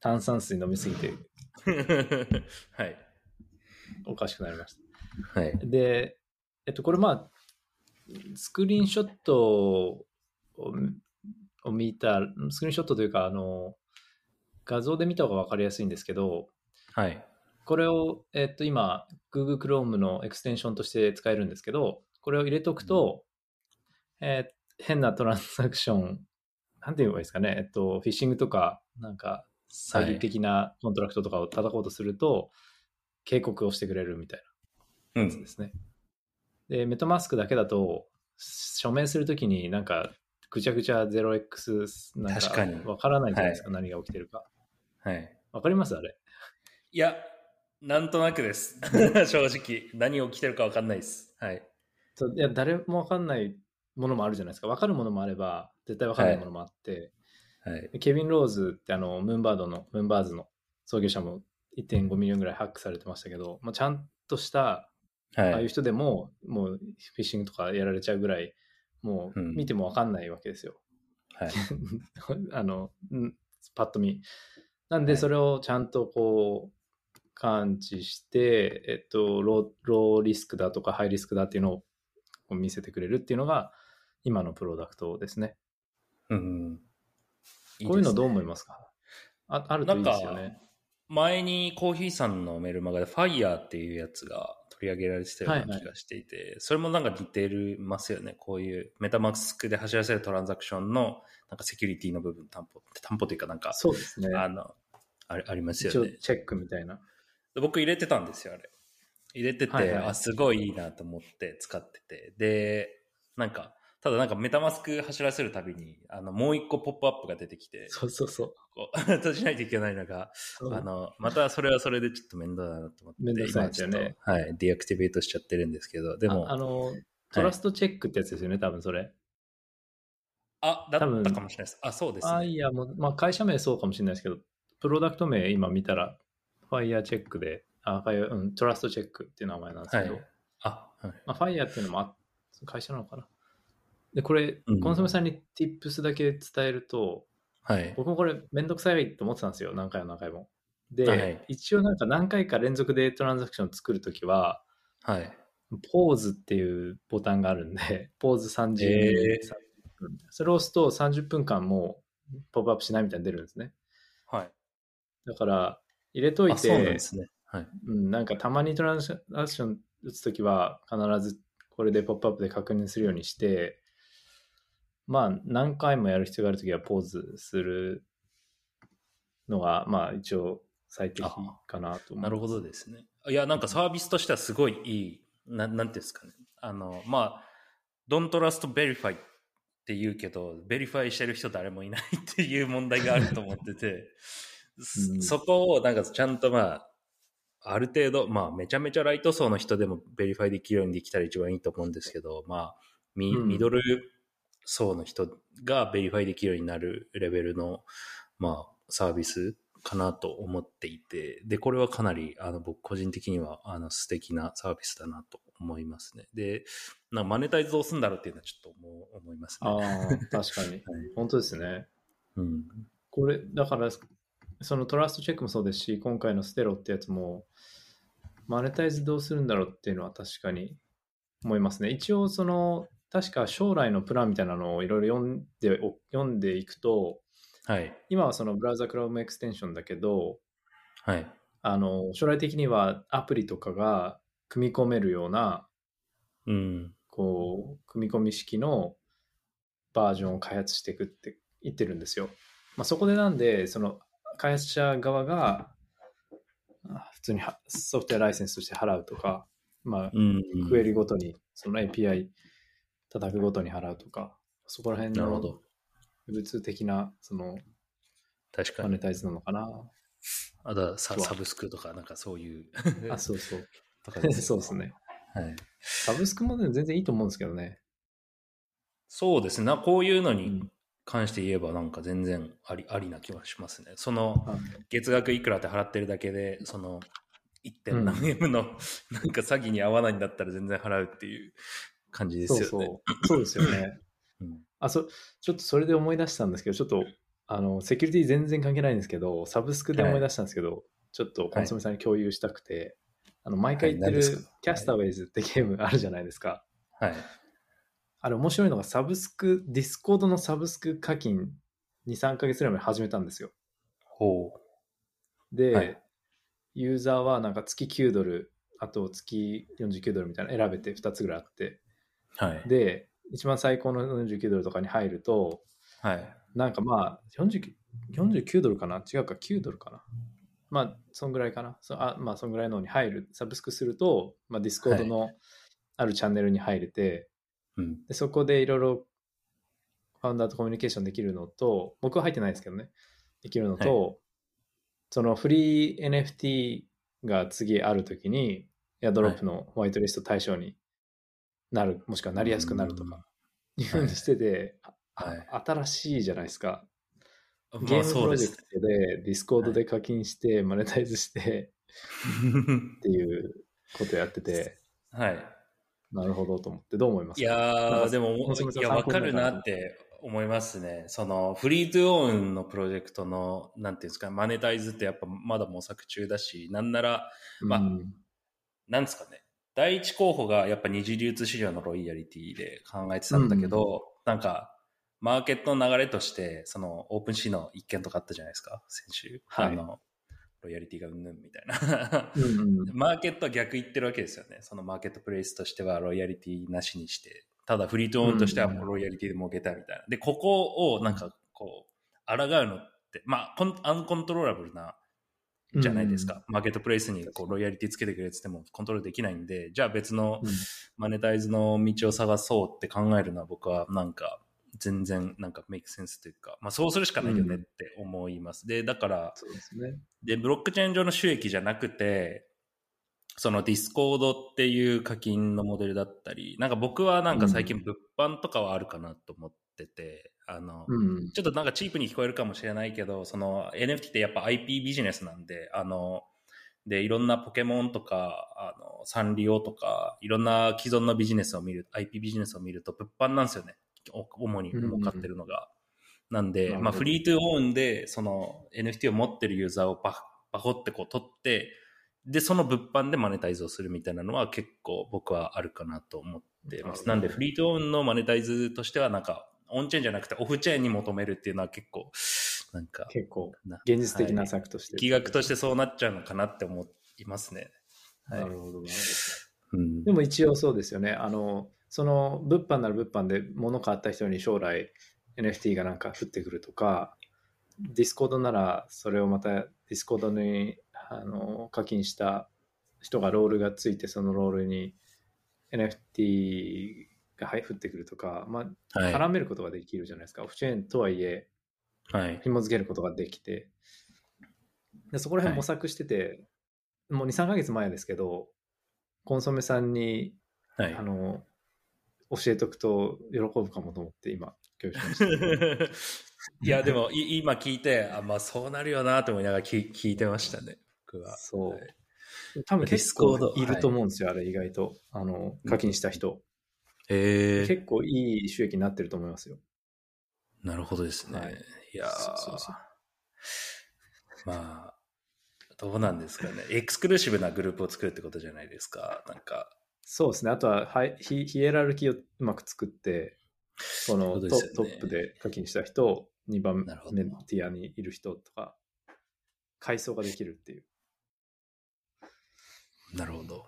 S1: 炭酸水飲みすぎて
S2: はい。
S1: おかしくなりました。
S2: はい。
S1: で、えっと、これまあ、スクリーンショットをを見た、スクリーンショットというか、あの、画像で見た方が分かりやすいんですけど、
S2: はい。
S1: これを、えっと、今、Google Chrome のエクステンションとして使えるんですけど、これを入れとくと、えー変なトランザクション、なんて言えばいいですかね、えっと、フィッシングとか、なんか、詐欺的なコントラクトとかを叩こうとすると、警告をしてくれるみたいな。
S2: うん
S1: やつですね。で、メタマスクだけだと、署名するときになんか、ぐちゃぐちゃ 0x なん
S2: 確かに
S1: わからないじゃないですか、何が起きてるか。
S2: はい。
S1: わかります？あれ。
S2: いや、なんとなくです。正直。何起きてるか分かんないです。はい。
S1: いや、誰もわかんないものもあるじゃないですか。わかるものもあれば、絶対わかんないものもあって、
S2: はい。
S1: でケビン・ローズってあの、ムーンバードの、ムーンバーズの創業者も1.5ミリオンぐらいハックされてましたけど、まあ、ちゃんとしたああ
S2: はいい。
S1: う人でも、もうフィッシングとかやられちゃうぐらい、もう
S2: うん
S1: 見てもわかんないわけですよ。
S2: はい。
S1: あの、んパッと見。なんで、それをちゃんとこう、感知して、えっと、ロー、ローリスクだとかハイリスクだっていうのを見せてくれるっていうのが、今のプロダクトですね。
S2: うん。
S1: こういうのどう思い
S2: す
S1: ますか？ああるといいですよ
S2: なん
S1: ね。
S2: 前にコーヒーさんのメルマガで FIRE っていうやつが取り上げられてたよう
S1: はいはい
S2: な気がしていて、それもなんか似てますよね。こういうメタマスクで走らせるトランザクションのなんかセキュリティの部分担保、担保というかなんか、
S1: そうですね。
S2: あの、あれあります
S1: 一
S2: よね。
S1: 応チェックみたいな。
S2: で僕入れてたんですよ、あれ。入れてて、
S1: はいはい
S2: あ、すごいいいなと思って使ってて。で、なんか、ただなんかメタマスク走らせるたびに、あの、もう一個ポップアップが出てきて、
S1: そうそうそう。
S2: こう閉じないといけないのが、あの、またそれはそれでちょっと面倒だなと思って、
S1: 面倒くさいですよね
S2: はい、 deactivate しちゃってるんですけど、でも、
S1: ああの、トラストチェックってやつですよね、多分それ。
S2: あ、だ
S1: 多分
S2: ったかもしれないです。あ、そうです
S1: あ、
S2: ね。
S1: いや、もう、まあ、会社名そうかもしれないですけど、プロダクト名今見たら、ファイヤーチェックで、あ、ファイヤー、うん、トラストチェックっていう名前なんです
S2: はい
S1: けど、。
S2: あ、はい。
S1: まあ、ファイヤーっていうのもあ会社なのかな。で、これ、
S2: うん
S1: コンソメさんに tips だけ伝えると、
S2: はい。
S1: 僕もこれめんどくさいと思ってたんですよ、何回も何回も。で、
S2: はい
S1: 一応なんか何回か連続でトランザクション作るときは、
S2: はい。
S1: ポーズっていうボタンがあるんで、ポーズ30
S2: えー
S1: 30分。それを押すと30分間もうポップアップしないみたいに出るんですね。
S2: はい。
S1: だから、入れとい
S2: あ、そうなん
S1: て
S2: で、すね。はい。
S1: うん、なんかたまにトランザクション打つときは必ずこれでポップアップで確認するようにして、まあ何回もやる必要があるときはポーズするのが、まあ一応最適かなと。
S2: なるほどですね。いや、なんかサービスとしてはすごいいい、ななんていうんですかね。あの、まあ、Don't Trust Verify って言うけど、ベリファイしてる人誰もいないっていう問題があると思ってて、そ
S1: うん
S2: そこをなんかちゃんとまあ、ある程度、まあ、めちゃめちゃライト層の人でもベリファイできるようにできたら一番いいと思うんですけど、まあ、ミドル層の人がベリファイできるようになるレベルの、まあ、サービスかなと思っていて、で、これはかなり、あの、僕個人的には、あの、素敵なサービスだなと思いますね。で、なマネタイズどうすんだろうっていうのはちょっと思う思いますね。
S1: ああ、確かに。本当ですね。
S2: うん。
S1: これ、だから、そのトラストチェックもそうですし、今回のステロってやつも、マネタイズどうするんだろうっていうのは確かに思いますね。一応、その、確か将来のプランみたいなのをいろいろ読んでお、読んでいくと、
S2: はい。
S1: 今はそのブラウザクロームエクステンションだけど、
S2: はい。
S1: あの、将来的にはアプリとかが組み込めるような、
S2: うん。
S1: こう、組み込み式のバージョンを開発していくって言ってるんですよ。まあ、そこでなんで、その開発者側が、あ普通にはソフトウェアライセンスとして払うとか、まあ、
S2: うん。
S1: クエリごとに、その API 叩くごとに払うとか、そこら辺の
S2: なるほど。
S1: 流通的な、その、
S2: 確かに。
S1: マネタイズなのかな。
S2: あとはサブスクとか、なんかそういう。
S1: あ、そうそう。そうですね。
S2: はい。
S1: サブスクもね、全然いいと思うんですけどね。
S2: そうですね。なこういうのに
S1: うん。
S2: 関して言えば、なんか全然あり、ありな気はしますね。その、
S1: はい
S2: 月額いくらって払ってるだけで、その、1. 点何
S1: うん
S2: M の、なんか詐欺に合わないんだったら全然払うっていう感じですよね。
S1: そうそう。そうですよね。
S2: うん
S1: あ、そ、ちょっとそれで思い出したんですけど、ちょっと、あの、セキュリティ全然関係ないんですけど、サブスクで思い出したんですけど、ちょっとコンソメさんに共有したくて、あの、毎回言ってる、 Castaways ってゲーム あるじゃないですか。
S2: はい。
S1: あれ面白いのが、サブスク、ディスコードのサブスク課金2、3ヶ月ぐらい前に始めたんですよ。
S2: ほ
S1: で、
S2: はい
S1: ユーザーはなんか月9ドル、あと月49ドルみたいなの選べて2つぐらいあって、
S2: う。はい。
S1: で、一番最高の49ドルとかに入ると、
S2: はい。
S1: なんかまあ49、49ドルかな？違うか、9ドルかな？まあ、そんぐらいかな？そあまあ、そんぐらいのに入る、サブスクすると、まあ、ディスコードのあるチャンネルに入れて、
S2: うん。
S1: でそこでいろいろファウンダーとコミュニケーションできるのと、僕は入ってないですけどね、できるのと、そのフリー NFT が次あるときに、エアドロップのホワイトリスト対象になる、もしくはなりやすくなるとか、いうふうにしてて、あ
S2: はい。
S1: 新しいじゃないですか。
S2: まあ
S1: ゲームプロジェクトでディスコードで課金して、マネタイズして っていうことやってて、
S2: はい。
S1: なるほどと思って、どう思います
S2: い
S1: か
S2: やでも、いや、わかる
S1: な
S2: って思いますね。その、 free to own のプロジェクトの、なんていうんですか、マネタイズってやっぱまだ模索中だし、なんなら、まあ、
S1: うん。
S2: なんですかね。第一候補がやっぱ二次流通市場のロイヤリティで考えてたんだけど、なんか、マーケットの流れとして、その、オープンシーの一件とかあったじゃないですか、先週。
S1: はい
S2: あの、ロイヤリティがうんぬんみたいな。
S1: うんうん
S2: マーケットは逆言ってるわけですよね。そのマーケットプレイスとしてはロイヤリティなしにして、ただフリートオンとしてはもうロイヤリティで儲けたいみたいな。で、ここをなんかこう、抗うのって、まあ、コン uncontrollable なじゃないですか。。マーケットプレイスにこうロイヤリティつけてくれって言ってもコントロールできないんで、じゃあ別の
S1: うん
S2: マネタイズの道を探そうって考えるのは僕はなんか全然なんか make sense というか、まあそうするしかないよねって思います。で、だから、
S1: そうですね。
S2: で、ブロックチェーン上の収益じゃなくて、そのディスコードっていう課金のモデルだったり、なんか僕はなんか最近物販とかはあるかなと思ってて、あの、
S1: うん。
S2: ちょっとなんかチープに聞こえるかもしれないけど、その NFT ってやっぱ IP ビジネスなんで、あの、で、いろんなポケモンとか、あの、サンリオとか、いろんな既存のビジネスを見る、IP ビジネスを見ると物販なんですよね。お主に儲かってるのが。なんで、
S1: なるほど
S2: まあフリートゥーオーンで、その NFT を持ってるユーザーをババコってこう取って、で、その物販でマネタイズをするみたいなのは結構僕はあるかなと思ってます。
S1: な
S2: んでフリートオンのマネタイズとしてはなんかオンチェーンじゃなくてオフチェーンに求めるっていうのは結構なんか
S1: 結構、
S2: な
S1: 現実的な
S2: はい
S1: 策として。
S2: 力学としてそうなっちゃうのかなって思いますね。はい
S1: なるほど、なるほど。
S2: うん
S1: でも一応そうですよね。あの、その物販なら物販で物買った人に将来 NFT がなんか降ってくるとか、ディスコードならそれをまたディスコードにあの課金した人がロールがついてそのロールに NFT がはい降ってくるとか、まあ、
S2: はい。
S1: 絡めることができるじゃないですか。オフチェーンとはいえ
S2: はい。
S1: 紐付けることができて、でそこら辺模索してて、もう2、3ヶ月前ですけど、コンソメさんに
S2: はい
S1: あ。の、教えとくと喜ぶかもと思って今、共有しました。
S2: いや、でも、い今聞いて、あ、まあ、そうなるよなと思いながら聞聞いてましたね、僕は。
S1: そう
S2: はい
S1: 多分結構いると思うんですよ、あれ意外と。あの、課金した人。
S2: へえ
S1: 結構いい収益になってると思いますよ。
S2: なるほどですね。
S1: はい
S2: い、やまあ、どうなんですかね。エクスクルーシブなグループを作るってことじゃないですか。なんか、
S1: そうですね。あとはヒヒエラルキーをうまく作って、この
S2: ね
S1: トップで課金した人、2番目ティアにいる人とか、階層ができるっていう。
S2: なるほど。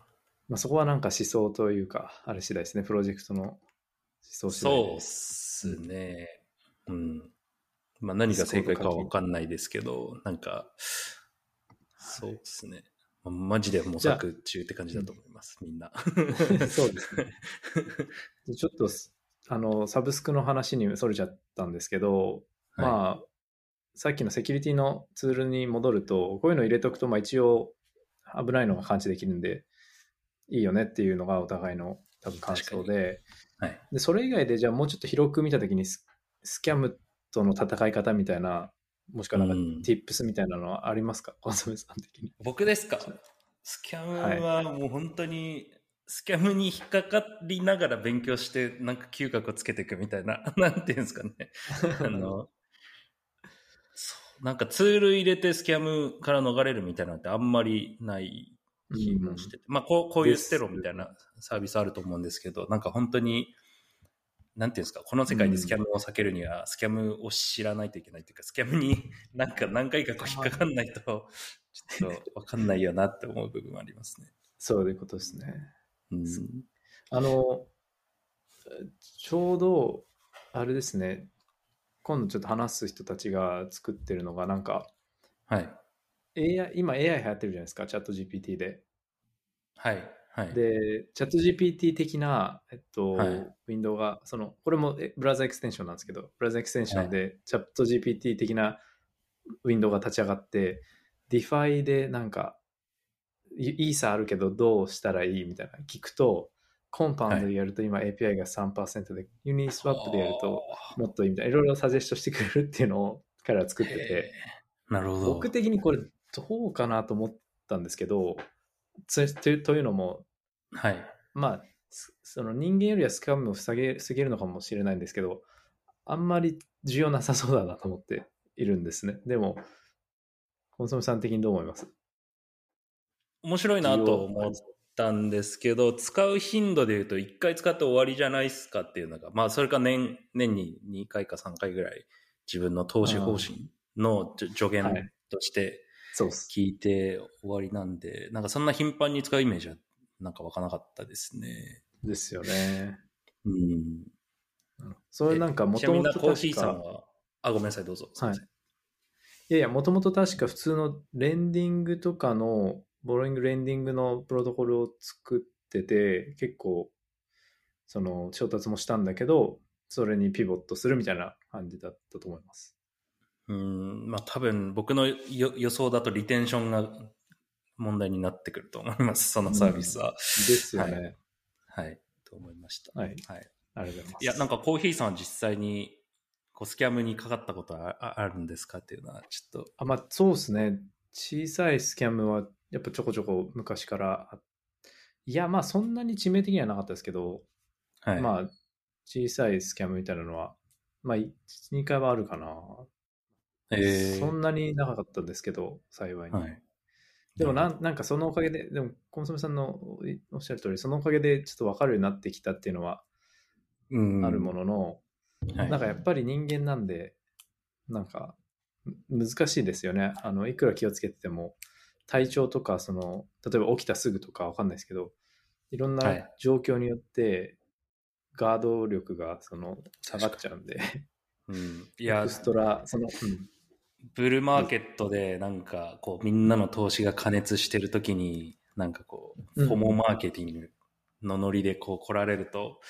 S1: まあ、そこはなんか思想というか、あれ次第ですね。プロジェクトの思想次第
S2: そうっ
S1: です。
S2: すね。うん。まあ何が正解かはわかんないですけど、なんか、そうですね。まあマジで模索中って感じだと思います、みんな。
S1: そうですね。でちょっとす、あの、サブスクの話にそれちゃったんですけど、
S2: はい
S1: まあ、さっきのセキュリティのツールに戻ると、こういうの入れとくと、まあ一応危ないのが感知できるんで、いいよねっていうのがお互いの多分感想で、
S2: はい。
S1: で、それ以外でじゃあもうちょっと広く見たときにス、スキャムとの戦い方みたいな、もしくはなんか
S2: うん
S1: tips みたいなのはありますか、コンソメさん的に。
S2: 僕ですか？スキャムはもう本当に、スキャムに引っかかりながら勉強して、なんか嗅覚をつけていくみたいな、なんていうんですかね。あの、そうなんかツール入れてスキャムから逃れるみたいなのってあんまりない気もしてて、まあこうこういうステロみたいなサービスあると思うんですけど、なんか本当に、なんていうんですか、この世界でスキャムを避けるには、スキャムを知らないといけないというか、スキャムに なんか何回かこう引っかかんないと、ちょっとわかんないよなって思う部分もありますね。
S1: そういうことですね。
S2: うん。
S1: あの、ちょうど、あれですね、今度ちょっと話す人たちが作ってるのが、なんか、
S2: はい。
S1: AI、今 AI 流行ってるじゃないですか、チャット GPT で。
S2: はい。はい。
S1: で、チャット GPT 的な、えっと、
S2: はい
S1: ウィンドウが、その、これもえブラウザエクステンションなんですけど、ブラウザエクステンションで、チャット GPT 的なウィンドウが立ち上がって、DeFi でなんか、イイーサあるけどどうしたらいいみたいな聞くと、コンパウンドでやると今 API が3%で、ユニスワップでやるともっといいみたいな、いろいろサジェストしてくれるっていうのを彼ら作ってて、
S2: なるほど。
S1: 僕的にこれどうかなと思ったんですけど、つというというのも、まあ、すその人間よりはスキャムを防げ防げるのかもしれないんですけど、あんまり需要なさそうだなと思っているんですね。でも、コンソメさん的にどう思います？
S2: 面白いなと思ったんですけど、使う頻度で言うと1回使って終わりじゃないですかっていうのが、まあそれか年、年に2回か3回ぐらい自分の投資方針の助言として聞いて終わりなんで、なんかそんな頻繁に使うイメージはなんか湧かなかったですね。
S1: ですよね。
S2: うん。
S1: それなんか
S2: もともとコーヒーさんは、あ、ごめんなさい、どうぞ。
S1: はい。いやいや、もともと確か普通のレンディングとかのボロイング、レンディングのプロトコルを作ってて、結構、その、調達もしたんだけど、それにピボットするみたいな感じだったと思います。
S2: うん、まあ多分僕の予想だとリテンションが問題になってくると思います、そのサービスは。うん、
S1: ですよね、
S2: はい。はい。と思いました。
S1: はい。はい。ありがとうございます。
S2: いや、なんかコーヒーさんは実際にこうスキャムにかかったことはあるんですかっていうのはちょっと。
S1: あ、まあそうですね。小さいスキャムはやっぱちょこちょこ昔からいや、まあそんなに致命的にはなかったですけど、はい、まあ小さいスキャムみたいなのは、まあ1、2回はあるかな。えー、そんなになかったんですけど、幸いに。はい、でもなんなんかそのおかげで、でもコンソメさんのおっしゃる通り、そのおかげでちょっと分かるようになってきたっていうのはあるものの、はい、なんかやっぱり人間なんで、なんか難しいですよね。あのいくら気をつけてても、体調とか、その、例えば起きたすぐとかわかんないですけど、いろんな状況によって、ガード力がその下がっちゃうんで、
S2: うん、いや、
S1: エクストラ、その、う
S2: ん、ブルーマーケットでなんかこうみんなの投資が加熱してるときになんかこう、ホモマーケティングのノリでこう来られると、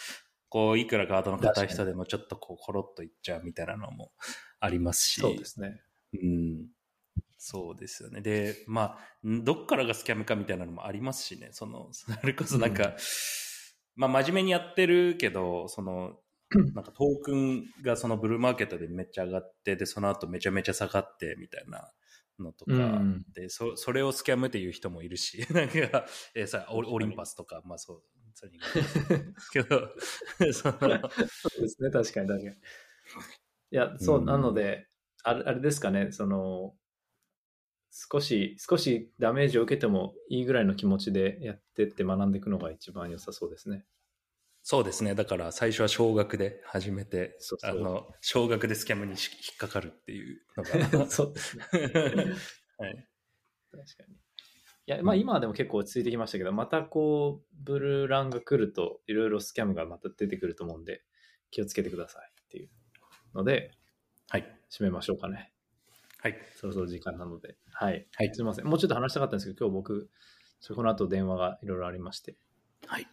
S2: こういくらガードの硬い人でもちょっとこうコロッといっちゃうみたいなのもありますし。
S1: そうですね。
S2: うん。そうですよね。で、まあ、どっからがスキャムかみたいなのもありますしね。その、それこそなんか、うん、まあ真面目にやってるけど、その、なんかトークンがそのブルーマーケットでめっちゃ上がって、で、その後めちゃめちゃ下がってみたいなのとか、うん、でそ、それをスキャムっていう人もいるし、なんか、えー、さオリンパスとか、まあそう、それにけど、
S1: そそうですね、確かに確かに。いや、そう、うん、なので、あれあれですかね、その、少し、少しダメージを受けてもいいぐらいの気持ちでやってって学んでいくのが一番良さそうですね。
S2: そうですね。だから最初は少額で始めて、そうそうあの、少額でスキャムに引っかかるっていうの
S1: が。そうですね。はい。確かに。いや、まあ今はでも結構落ち着いてきましたけど、またこう、ブルーランが来ると、いろいろスキャムがまた出てくると思うんで、気をつけてくださいっていうので、
S2: はい。
S1: 締めましょうかね。
S2: はい。
S1: そろそろ時間なので。はい。
S2: はい。
S1: すみません。もうちょっと話したかったんですけど、今日僕、この後電話がいろいろありまして。
S2: はい。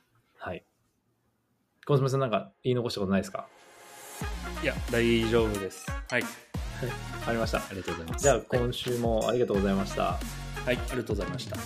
S1: はい。コンソメさんなんか言い残したことないですか？
S2: いや、大丈夫です。はい。わ
S1: かりました。あ
S2: りがとうございます。
S1: じゃあ、今週もありがとうございました。は
S2: い、ありがとうございました。